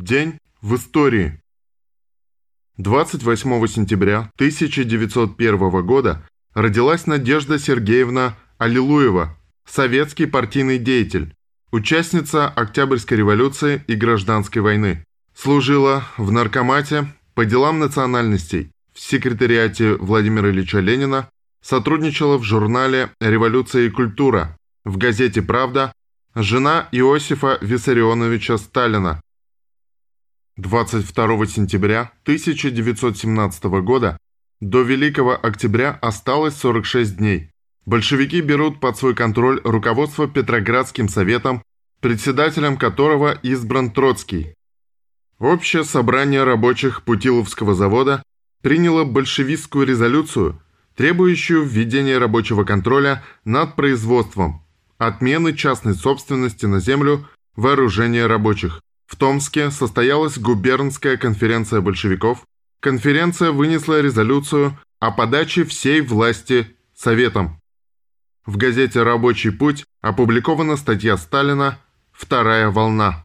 День в истории. 28 сентября 1901 года родилась Надежда Сергеевна Аллилуева, советский партийный деятель, участница Октябрьской революции и Гражданской войны. Служила в наркомате по делам национальностей в секретариате Владимира Ильича Ленина, сотрудничала в журнале «Революция и культура», в газете «Правда», жена Иосифа Виссарионовича Сталина, 22 сентября 1917 года до Великого Октября осталось 46 дней. Большевики берут под свой контроль руководство Петроградским советом, председателем которого избран Троцкий. Общее собрание рабочих Путиловского завода приняло большевистскую резолюцию, требующую введения рабочего контроля над производством, отмены частной собственности на землю, вооружения рабочих. В Томске состоялась губернская конференция большевиков. Конференция вынесла резолюцию о подаче всей власти Советам. В газете «Рабочий путь» опубликована статья Сталина «Вторая волна».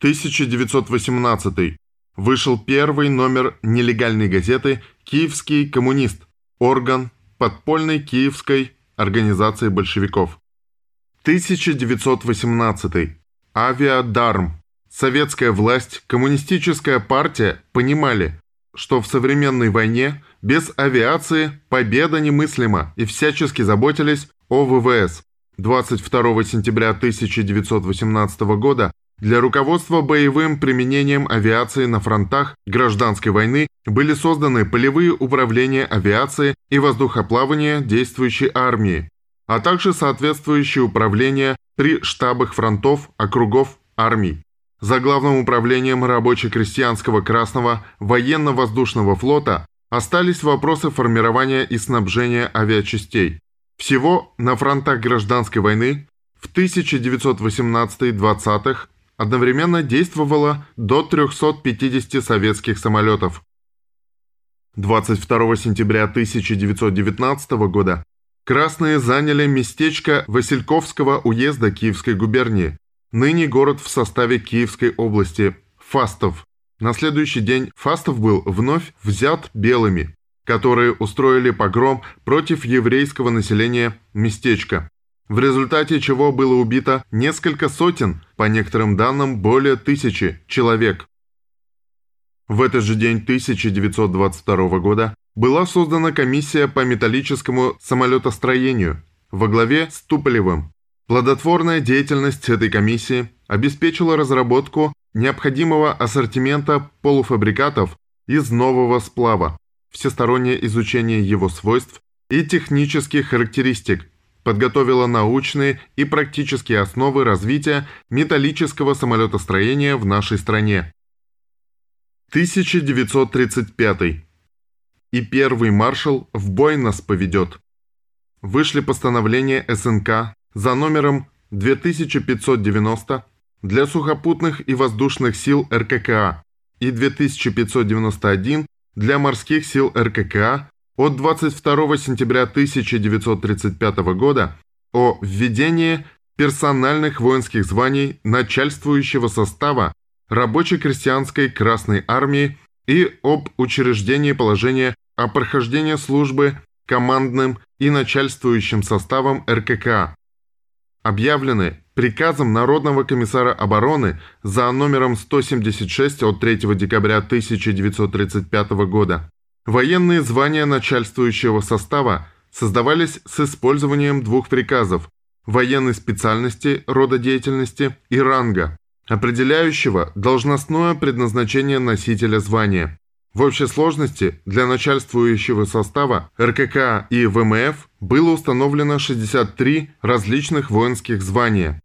1918. Вышел первый номер нелегальной газеты «Киевский коммунист», орган подпольной киевской организации большевиков. 1918. Авиадарм. Советская власть, коммунистическая партия понимали, что в современной войне без авиации победа немыслима и всячески заботились о ВВС. 22 сентября 1918 года для руководства боевым применением авиации на фронтах гражданской войны были созданы полевые управления авиации и воздухоплавания действующей армии, а также соответствующие управления при штабах фронтов, округов, армий. За главным управлением рабоче-крестьянского Красного военно-воздушного флота остались вопросы формирования и снабжения авиачастей. Всего на фронтах гражданской войны в 1918-20-х одновременно действовало до 350 советских самолетов. 22 сентября 1919 года Красные заняли местечко Васильковского уезда Киевской губернии, ныне город в составе Киевской области, Фастов. На следующий день Фастов был вновь взят белыми, которые устроили погром против еврейского населения местечка, в результате чего было убито несколько сотен, по некоторым данным более тысячи человек. В этот же день 1922 года была создана комиссия по металлическому самолетостроению во главе с Туполевым. Плодотворная деятельность этой комиссии обеспечила разработку необходимого ассортимента полуфабрикатов из нового сплава, всестороннее изучение его свойств и технических характеристик, подготовила научные и практические основы развития металлического самолетостроения в нашей стране. 1935 и первый маршал в бой нас поведет. Вышли постановления СНК за номером 2590 для сухопутных и воздушных сил РККА и 2591 для морских сил РККА от 22 сентября 1935 года о введении персональных воинских званий начальствующего состава рабоче-крестьянской Красной Армии и об учреждении положения о прохождении службы командным и начальствующим составом РКК. Объявлены приказом Народного комиссара обороны за номером 176 от 3 декабря 1935 года. Военные звания начальствующего состава создавались с использованием двух приказов – военной специальности, рода деятельности и ранга, определяющего должностное предназначение носителя звания. В общей сложности для начальствующего состава РКК и ВМФ было установлено 63 различных воинских звания.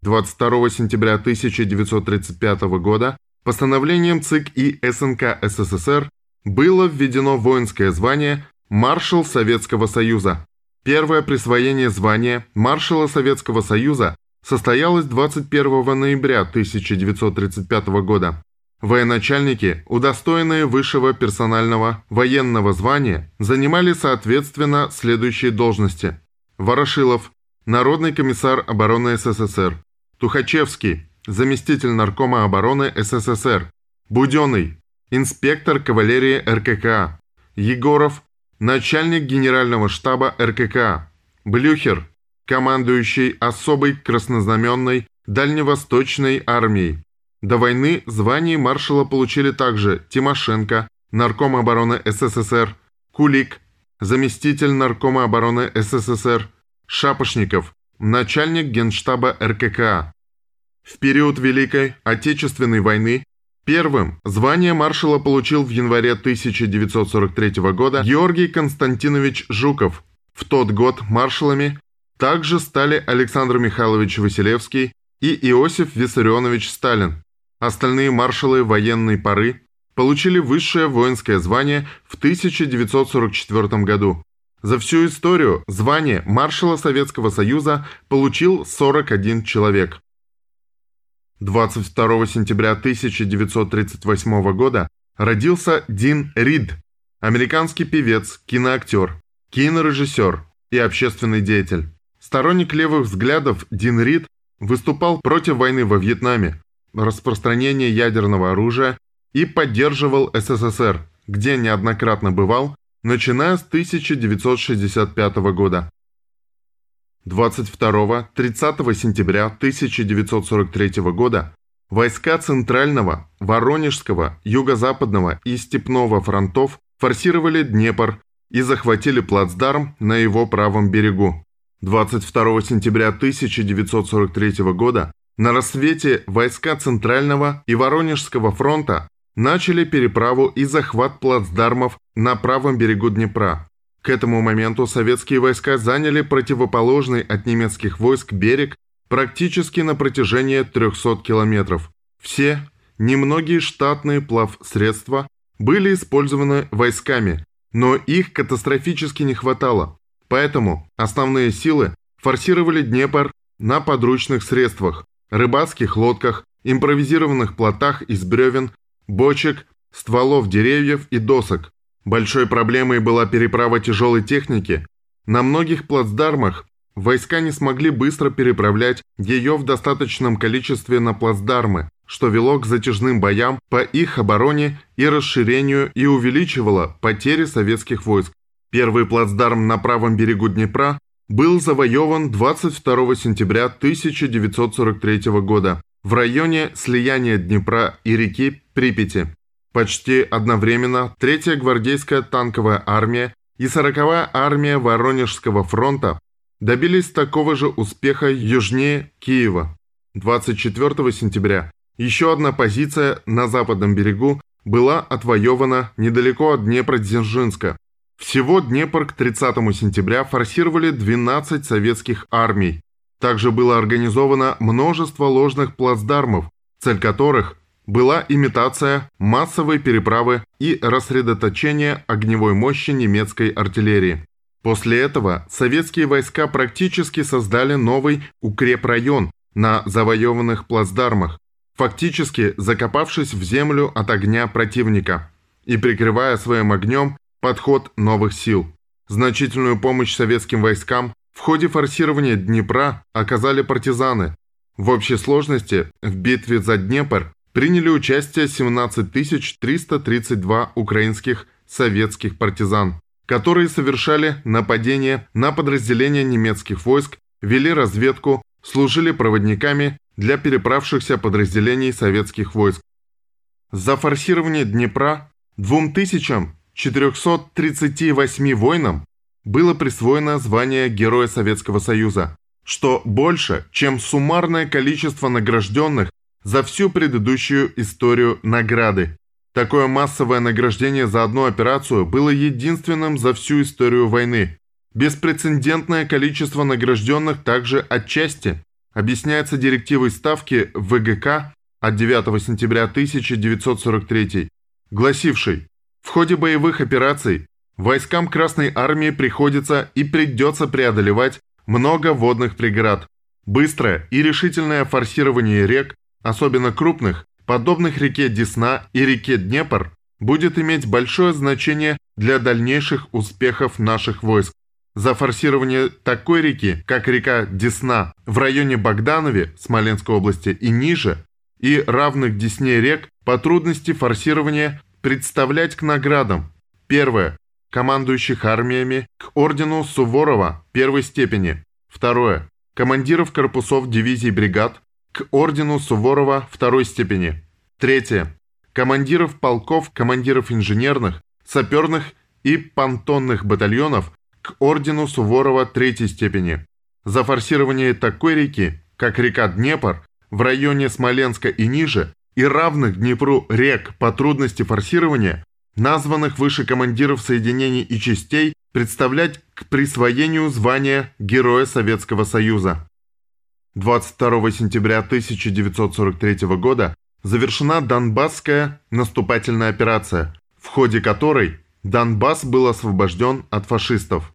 22 сентября 1935 года постановлением ЦИК и СНК СССР было введено воинское звание «Маршал Советского Союза». Первое присвоение звания маршала Советского Союза состоялось 21 ноября 1935 года. Военачальники, удостоенные высшего персонального военного звания, занимали соответственно следующие должности. Ворошилов – Народный комиссар обороны СССР. Тухачевский заместитель наркома обороны СССР, Буденный, инспектор кавалерии РКК, Егоров, начальник генерального штаба РКК, Блюхер, командующий особой краснознаменной Дальневосточной армией. До войны звание маршала получили также Тимошенко, нарком обороны СССР, Кулик, заместитель наркома обороны СССР, Шапошников, начальник генштаба РКК. В период Великой Отечественной войны первым звание маршала получил в январе 1943 года Георгий Константинович Жуков. В тот год маршалами также стали Александр Михайлович Василевский и Иосиф Виссарионович Сталин. Остальные маршалы военной поры получили высшее воинское звание в 1944 году. За всю историю звание маршала Советского Союза получил 41 человек. 22 сентября 1938 года родился Дин Рид, американский певец, киноактер, кинорежиссер и общественный деятель. Сторонник левых взглядов Дин Рид выступал против войны во Вьетнаме, распространения ядерного оружия и поддерживал СССР, где неоднократно бывал начиная с 1965 года. 22-30 сентября 1943 года войска Центрального, Воронежского, Юго-Западного и Степного фронтов форсировали Днепр и захватили плацдарм на его правом берегу. 22 сентября 1943 года на рассвете войска Центрального и Воронежского фронта начали переправу и захват плацдармов на правом берегу Днепра. К этому моменту советские войска заняли противоположный от немецких войск берег практически на протяжении 300 километров. Все немногие штатные плавсредства были использованы войсками, но их катастрофически не хватало. Поэтому основные силы форсировали Днепр на подручных средствах, рыбацких лодках, импровизированных плотах из бревен бочек, стволов деревьев и досок. Большой проблемой была переправа тяжелой техники. На многих плацдармах войска не смогли быстро переправлять ее в достаточном количестве на плацдармы, что вело к затяжным боям по их обороне и расширению и увеличивало потери советских войск. Первый плацдарм на правом берегу Днепра был завоеван 22 сентября 1943 года в районе слияния Днепра и реки Припяти. Почти одновременно Третья гвардейская танковая армия и 40-я армия Воронежского фронта добились такого же успеха южнее Киева. 24 сентября еще одна позиция на западном берегу была отвоевана недалеко от Днепродзержинска. Всего Днепр к 30 сентября форсировали 12 советских армий, также было организовано множество ложных плацдармов, цель которых была имитация массовой переправы и рассредоточение огневой мощи немецкой артиллерии. После этого советские войска практически создали новый укрепрайон на завоеванных плацдармах, фактически закопавшись в землю от огня противника и прикрывая своим огнем подход новых сил. Значительную помощь советским войскам в ходе форсирования Днепра оказали партизаны. В общей сложности в битве за Днепр приняли участие 17 332 украинских советских партизан, которые совершали нападения на подразделения немецких войск, вели разведку, служили проводниками для переправшихся подразделений советских войск. За форсирование Днепра 2438 воинам было присвоено звание Героя Советского Союза, что больше, чем суммарное количество награжденных за всю предыдущую историю награды. Такое массовое награждение за одну операцию было единственным за всю историю войны. Беспрецедентное количество награжденных также отчасти объясняется директивой Ставки ВГК от 9 сентября 1943, гласившей «В ходе боевых операций Войскам Красной Армии приходится и придется преодолевать много водных преград. Быстрое и решительное форсирование рек, особенно крупных, подобных реке Десна и реке Днепр, будет иметь большое значение для дальнейших успехов наших войск. за форсирование такой реки, как река Десна в районе Богданове, Смоленской области и ниже, и равных Десне рек по трудности форсирования представлять к наградам. Первое. Командующих армиями к ордену Суворова первой степени. Второе. Командиров корпусов дивизий бригад к ордену Суворова второй степени. Третье. Командиров полков, командиров инженерных, саперных и понтонных батальонов к ордену Суворова третьей степени. За форсирование такой реки, как река Днепр, в районе Смоленска и ниже, и равных Днепру рек по трудности форсирования, названных выше командиров соединений и частей, представлять к присвоению звания Героя Советского Союза. 22 сентября 1943 года завершена Донбасская наступательная операция, в ходе которой Донбасс был освобожден от фашистов.